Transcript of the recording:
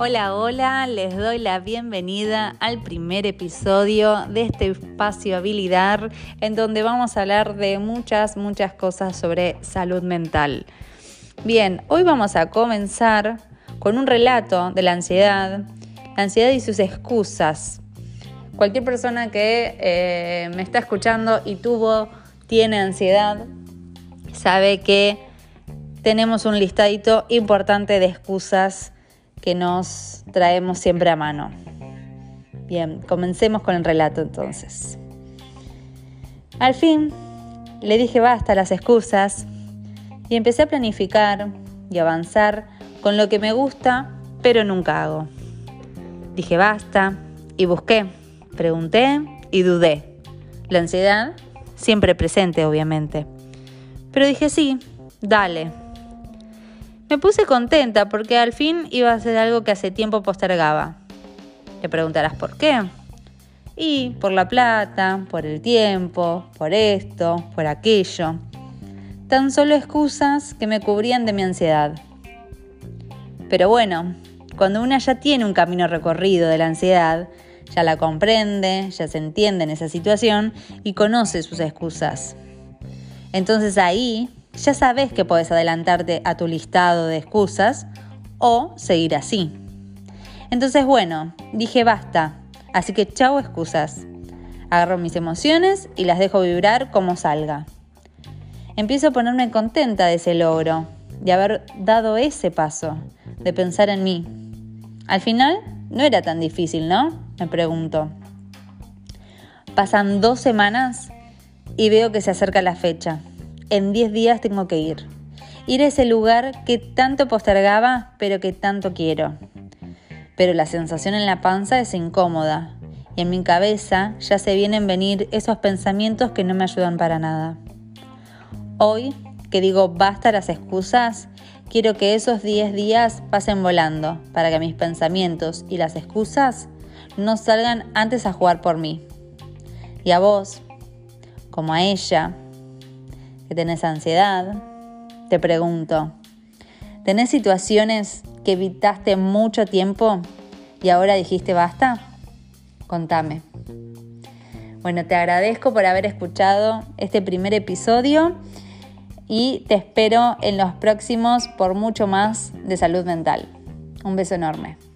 Hola, hola, les doy la bienvenida al primer episodio de este espacio habilidad en donde vamos a hablar de muchas, muchas cosas sobre salud mental. Bien, hoy vamos a comenzar con un relato de la ansiedad, la ansiedad y sus excusas. Cualquier persona que eh, me está escuchando y tuvo, tiene ansiedad, sabe que tenemos un listadito importante de excusas que nos traemos siempre a mano. Bien, comencemos con el relato entonces. Al fin, le dije basta a las excusas y empecé a planificar y avanzar con lo que me gusta, pero nunca hago. Dije basta y busqué, pregunté y dudé. La ansiedad siempre presente, obviamente. Pero dije sí, dale, me puse contenta porque al fin iba a ser algo que hace tiempo postergaba. Te preguntarás por qué. Y por la plata, por el tiempo, por esto, por aquello. Tan solo excusas que me cubrían de mi ansiedad. Pero bueno, cuando una ya tiene un camino recorrido de la ansiedad, ya la comprende, ya se entiende en esa situación y conoce sus excusas. Entonces ahí ya sabes que puedes adelantarte a tu listado de excusas o seguir así. Entonces, bueno, dije basta, así que chao excusas. Agarro mis emociones y las dejo vibrar como salga. Empiezo a ponerme contenta de ese logro, de haber dado ese paso, de pensar en mí. Al final, no era tan difícil, ¿no? Me pregunto. Pasan dos semanas y veo que se acerca la fecha en 10 días tengo que ir. Ir a ese lugar que tanto postergaba, pero que tanto quiero. Pero la sensación en la panza es incómoda y en mi cabeza ya se vienen venir esos pensamientos que no me ayudan para nada. Hoy, que digo basta las excusas, quiero que esos 10 días pasen volando para que mis pensamientos y las excusas no salgan antes a jugar por mí. Y a vos, como a ella, que tenés ansiedad, te pregunto, ¿tenés situaciones que evitaste mucho tiempo y ahora dijiste basta? Contame. Bueno, te agradezco por haber escuchado este primer episodio y te espero en los próximos por mucho más de salud mental. Un beso enorme.